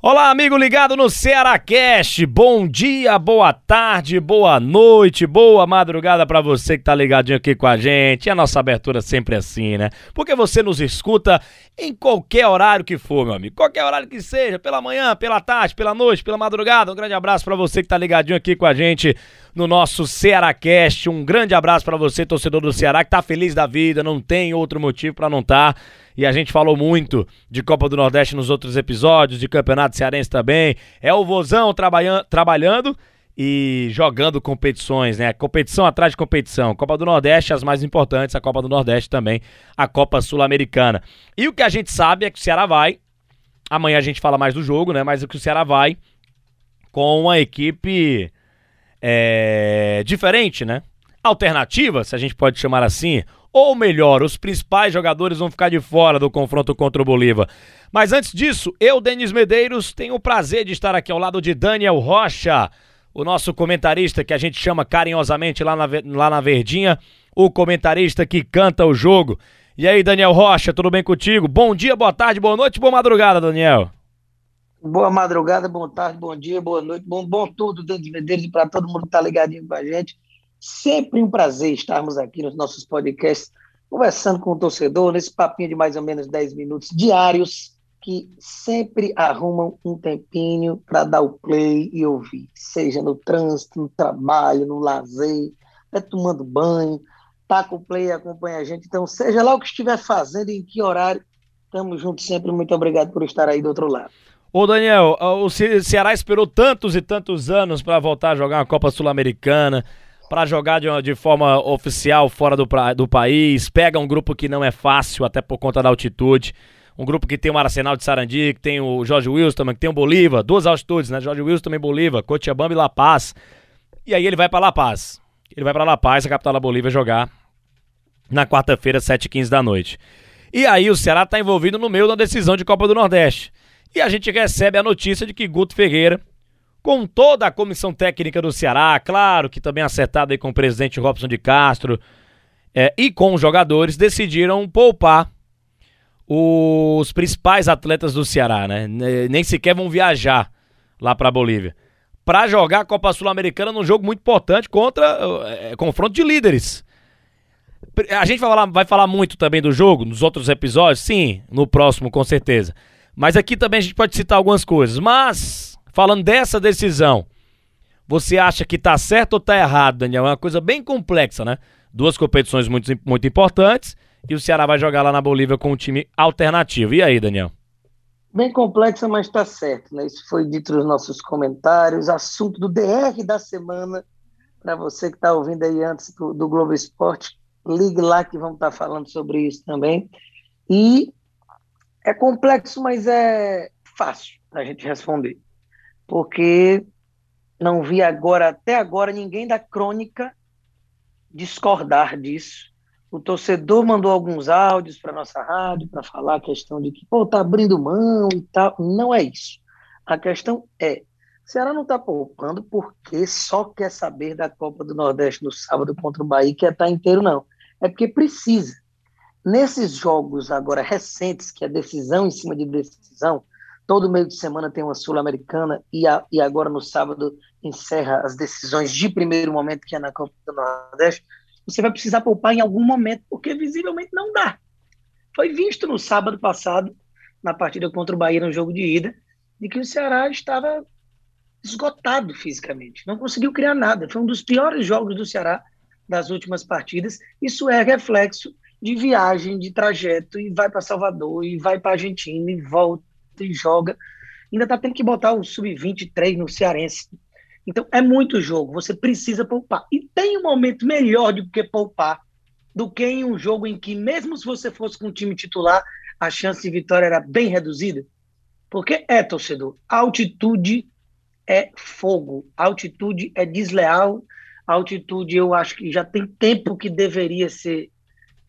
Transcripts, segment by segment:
Olá, amigo ligado no Ceará Cast. Bom dia, boa tarde, boa noite, boa madrugada para você que tá ligadinho aqui com a gente. E a nossa abertura sempre é assim, né? Porque você nos escuta em qualquer horário que for, meu amigo. Qualquer horário que seja, pela manhã, pela tarde, pela noite, pela madrugada. Um grande abraço para você que tá ligadinho aqui com a gente no nosso Ceará Cast. Um grande abraço para você, torcedor do Ceará, que tá feliz da vida, não tem outro motivo para não estar. Tá e a gente falou muito de Copa do Nordeste nos outros episódios, de Campeonato Cearense também. É o Vozão trabalha trabalhando e jogando competições, né? Competição atrás de competição. Copa do Nordeste, as mais importantes, a Copa do Nordeste também, a Copa Sul-Americana. E o que a gente sabe é que o Ceará vai. Amanhã a gente fala mais do jogo, né? Mas o que o Ceará vai com uma equipe é, diferente, né? Alternativa, se a gente pode chamar assim. Ou melhor, os principais jogadores vão ficar de fora do confronto contra o Bolívar. Mas antes disso, eu, Denis Medeiros, tenho o prazer de estar aqui ao lado de Daniel Rocha, o nosso comentarista que a gente chama carinhosamente lá na, lá na Verdinha, o comentarista que canta o jogo. E aí, Daniel Rocha, tudo bem contigo? Bom dia, boa tarde, boa noite, boa madrugada, Daniel. Boa madrugada, boa tarde, bom dia, boa noite, bom, bom tudo, Denis Medeiros, e para todo mundo que está ligadinho com a gente. Sempre um prazer estarmos aqui nos nossos podcasts, conversando com o torcedor, nesse papinho de mais ou menos 10 minutos diários, que sempre arrumam um tempinho para dar o play e ouvir, seja no trânsito, no trabalho, no lazer, até tomando banho, tá com o play e acompanha a gente. Então, seja lá o que estiver fazendo, em que horário, estamos juntos sempre. Muito obrigado por estar aí do outro lado. Ô Daniel, o Ceará esperou tantos e tantos anos para voltar a jogar uma Copa Sul-Americana para jogar de, de, forma oficial fora do, do país, pega um grupo que não é fácil, até por conta da altitude. Um grupo que tem o Arsenal de Sarandi, que tem o Jorge Wilson, que tem o Bolívar, duas altitudes, né? Jorge Wilson também Bolívar, Cochabamba e La Paz. E aí ele vai para La Paz. Ele vai para La Paz, a capital da Bolívia, jogar na quarta-feira, 7h15 da noite. E aí o Ceará está envolvido no meio da decisão de Copa do Nordeste. E a gente recebe a notícia de que Guto Ferreira com toda a comissão técnica do Ceará, claro que também acertado aí com o presidente Robson de Castro é, e com os jogadores, decidiram poupar os principais atletas do Ceará, né? Nem sequer vão viajar lá para Bolívia para jogar a Copa Sul-Americana num jogo muito importante contra é, confronto de líderes. A gente vai falar, vai falar muito também do jogo nos outros episódios, sim, no próximo com certeza. Mas aqui também a gente pode citar algumas coisas. Mas falando dessa decisão, você acha que tá certo ou tá errado, Daniel? É uma coisa bem complexa, né? Duas competições muito, muito importantes e o Ceará vai jogar lá na Bolívia com um time alternativo. E aí, Daniel? Bem complexa, mas está certo, né? Isso foi dito nos nossos comentários. Assunto do DR da semana. Para você que está ouvindo aí antes do, do, Globo Esporte, ligue lá que vamos estar tá falando sobre isso também. E é complexo, mas é fácil a gente responder porque não vi agora, até agora, ninguém da crônica discordar disso. O torcedor mandou alguns áudios para nossa rádio para falar a questão de que, pô, tá abrindo mão e tal. Não é isso. A questão é, Ceará não está poupando porque só quer saber da Copa do Nordeste no sábado contra o Bahia, que é estar inteiro, não. É porque precisa. Nesses jogos agora recentes, que é decisão em cima de decisão, Todo meio de semana tem uma Sul-Americana e, e agora no sábado encerra as decisões de primeiro momento, que é na Copa do Nordeste. Você vai precisar poupar em algum momento, porque visivelmente não dá. Foi visto no sábado passado, na partida contra o Bahia no jogo de ida, de que o Ceará estava esgotado fisicamente, não conseguiu criar nada. Foi um dos piores jogos do Ceará das últimas partidas. Isso é reflexo de viagem, de trajeto, e vai para Salvador, e vai para Argentina, e volta, e joga. Ainda está tendo que botar o sub-23 no Cearense. Então é muito jogo, você precisa poupar. E tem um momento melhor do que poupar do que em um jogo em que, mesmo se você fosse com o time titular, a chance de vitória era bem reduzida. Porque é, torcedor, altitude é fogo, altitude é desleal, altitude eu acho que já tem tempo que deveria ser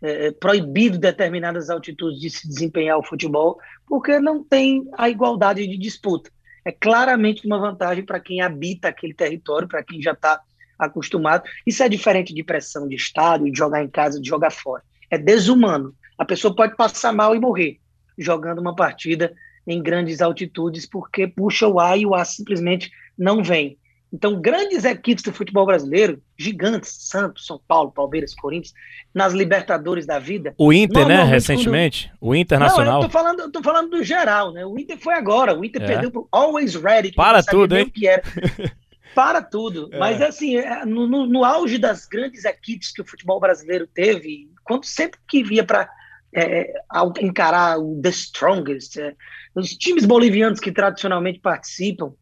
é, é, proibido determinadas altitudes de se desempenhar o futebol, porque não tem a igualdade de disputa. é claramente uma vantagem para quem habita aquele território, para quem já está acostumado. Isso é diferente de pressão de estádio, de jogar em casa, de jogar fora. É desumano. A pessoa pode passar mal e morrer jogando uma partida em grandes altitudes porque puxa o ar e o ar simplesmente não vem. Então, grandes equipes do futebol brasileiro, gigantes, Santos, São Paulo, Palmeiras, Corinthians, nas Libertadores da vida. O Inter, né, recentemente? Quando... O Internacional. Não, eu tô falando, eu tô falando do geral, né? O Inter foi agora. O Inter é. perdeu pro Always Ready. Para tudo, hein? Para tudo. É. Mas, assim, é, no, no, no, auge das grandes equipes que o futebol brasileiro teve, quando sempre que via para é, encarar o The Strongest, é, os times bolivianos que tradicionalmente participam,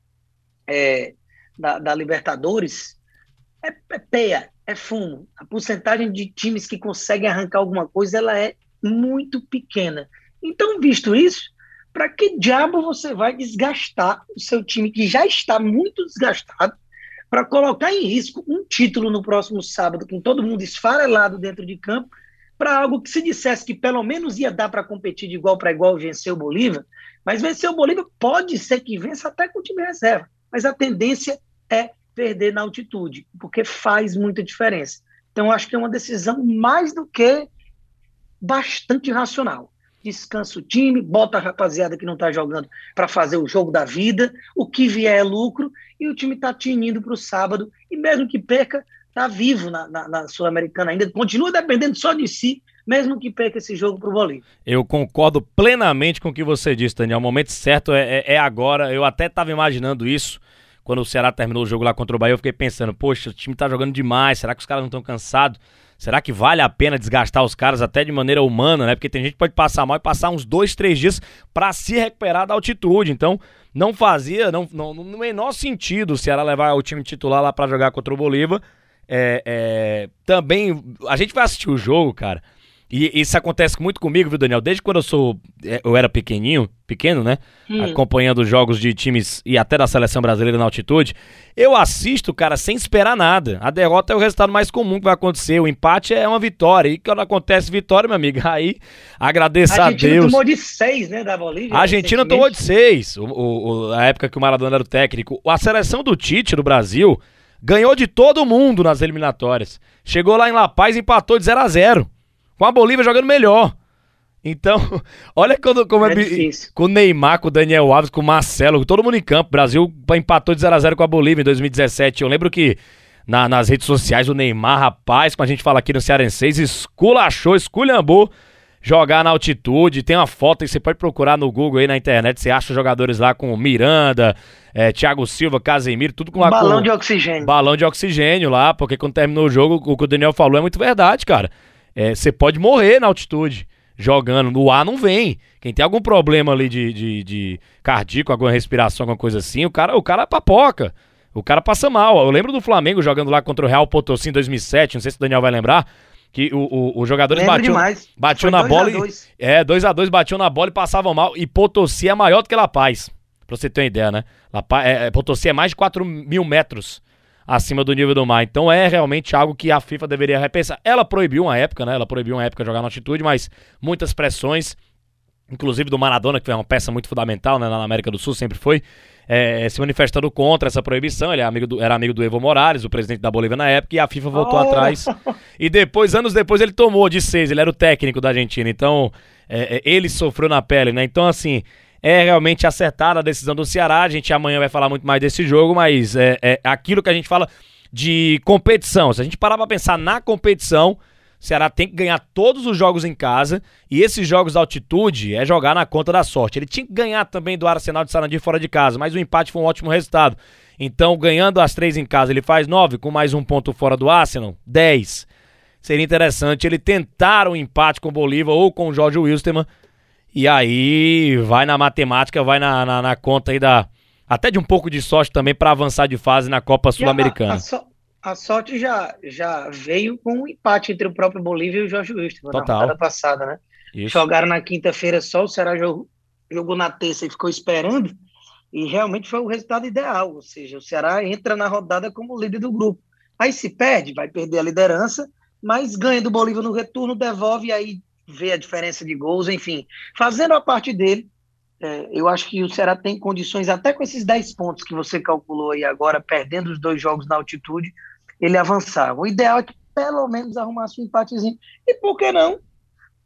é, da, da Libertadores é, é peia, é fumo. A porcentagem de times que conseguem arrancar alguma coisa ela é muito pequena. Então, visto isso, para que diabo você vai desgastar o seu time que já está muito desgastado para colocar em risco um título no próximo sábado com todo mundo esfarelado dentro de campo para algo que se dissesse que pelo menos ia dar para competir de igual para igual vencer o Bolívar, mas vencer o Bolívar pode ser que vença até com o time reserva, mas a tendência é perder na altitude, porque faz muita diferença. Então, acho que é uma decisão mais do que bastante racional. Descansa o time, bota a rapaziada que não está jogando para fazer o jogo da vida, o que vier é lucro, e o time está tinindo para o sábado, e mesmo que perca, está vivo na, na, na Sul-Americana ainda, continua dependendo só de si, mesmo que perca esse jogo para o Bolívia. Eu concordo plenamente com o que você disse, Daniel. O momento certo é, é, é agora. Eu até estava imaginando isso quando o Ceará terminou o jogo lá contra o Bahia, eu fiquei pensando, poxa, o time tá jogando demais, será que os caras não estão cansados? Será que vale a pena desgastar os caras até de maneira humana, né? Porque tem gente que pode passar mal e passar uns dois, três dias para se recuperar da altitude. Então, não fazia, não, não, no menor sentido o Ceará levar o time titular lá para jogar contra o Bolívar. É, é, também, a gente vai assistir o jogo, cara. E isso acontece muito comigo, viu, Daniel? Desde quando eu sou. É, eu era pequenininho, pequeno, né? Hum. Acompanhando jogos de times e até da seleção brasileira na altitude. Eu assisto, cara, sem esperar nada. A derrota é o resultado mais comum que vai acontecer. O empate é uma vitória. E quando acontece vitória, meu amigo, aí agradeça a, Deus. A Argentina tomou de seis, né, da Bolívia? A Argentina tomou de seis. O, o, a época que o Maradona era o técnico. A seleção do Tite do Brasil ganhou de todo mundo nas eliminatórias. Chegou lá em La Paz e empatou de 0 a 0 com a Bolívia jogando melhor. Então, olha quando, como é, é com o Neymar, com o Daniel Alves, com o Marcelo, todo mundo em campo. O Brasil empatou de 0x0 com a Bolívia em 2017. Eu lembro que na, nas redes sociais o Neymar, rapaz, como a gente fala aqui no Cearenseis, esculachou, esculhambou jogar na altitude. Tem uma foto que você pode procurar no Google aí na internet. Você acha jogadores lá com Miranda, é, Thiago Silva, Casemiro, tudo com um balão com, de oxigênio. Balão de oxigênio lá, porque quando terminou o jogo, o que o Daniel falou é muito verdade, cara. É, você pode morrer na altitude jogando. No ar não vem. Quem tem algum problema ali de, de, de cardíaco, alguma respiração, alguma coisa assim, o cara, o cara papoca. O cara passa mal. Eu lembro do Flamengo jogando lá contra o Real Potosí em 2007, não sei se o Daniel vai lembrar, que o, o, os jogadores batiam, batiam na bola e, é, 2 a 2 batiam na bola e passavam mal. E Potosí é maior do que La Paz, pra você ter uma ideia, né? La Paz, é, é Potosí é mais de 4 mil metros acima do nível do mar. Então é realmente algo que a FIFA deveria repensar. Ela proibiu uma época, né? Ela proibiu uma época jogar na altitude, mas muitas pressões, inclusive do Maradona, que foi uma peça muito fundamental né, na América do Sul, sempre foi. É, se manifestando contra essa proibição. Ele é amigo do, era amigo do Evo Morales, o presidente da Bolívia na época, e a FIFA voltou oh. atrás. E depois, anos depois, ele tomou de seis. Ele era o técnico da Argentina. Então, é, é ele sofreu na pele, né? Então, assim, é realmente acertada a decisão do Ceará. A gente amanhã vai falar muito mais desse jogo, mas é, é aquilo que a gente fala de competição. Se a gente parar para pensar na competição, o Ceará tem que ganhar todos os jogos em casa e esses jogos da altitude é jogar na conta da sorte. Ele tinha que ganhar também do Arsenal de Sarandi fora de casa, mas o empate foi um ótimo resultado. Então, ganhando as três em casa, ele faz nove, com mais um ponto fora do Arsenal, dez. Seria interessante ele tentar um empate com o Bolívar ou com o Jorge Wilstermann e aí vai na matemática, vai na, na, na conta aí da. Até de um pouco de sorte também para avançar de fase na Copa Sul-Americana. A, so, a, sorte já, já veio com um empate entre o próprio Bolívia e o Jorge Wilson na rodada passada, né? Isso. Jogaram na quinta-feira só, o Ceará jogou, jogou na terça e ficou esperando. E realmente foi o resultado ideal, ou seja, o Ceará entra na rodada como líder do grupo. Aí se perde, vai perder a liderança, mas ganha do Bolívia no retorno, devolve e aí ver a diferença de gols, enfim, fazendo a parte dele, É, eu acho que o Ceará tem condições, até com esses 10 pontos que você calculou aí agora, perdendo os dois jogos na altitude, ele avançar. O ideal é que pelo menos arrumasse um empatezinho. E por que não?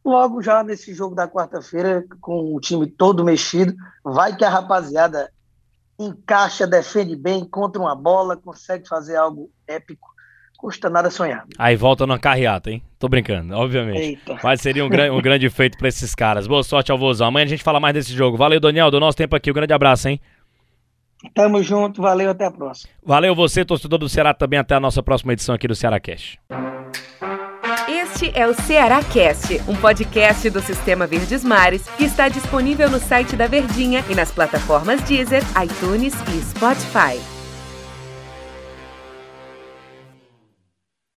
Logo já nesse jogo da quarta-feira, com o time todo mexido, vai que a rapaziada encaixa, defende bem, contra uma bola, consegue fazer algo épico. Custa nada sonhar. Aí volta numa carreata, hein? Tô brincando, obviamente. Eita. Mas seria um, gran um grande feito para esses caras. Boa sorte ao Vozão. Amanhã a gente fala mais desse jogo. Valeu, Daniel, do nosso tempo aqui. Um grande abraço, hein? Tamo junto, valeu, até a próxima. Valeu você, torcedor do Ceará, também até a nossa próxima edição aqui do Ceará Cash. Este é o Ceará Cast, um podcast do Sistema Verdes Mares que está disponível no site da Verdinha e nas plataformas Deezer, iTunes e Spotify.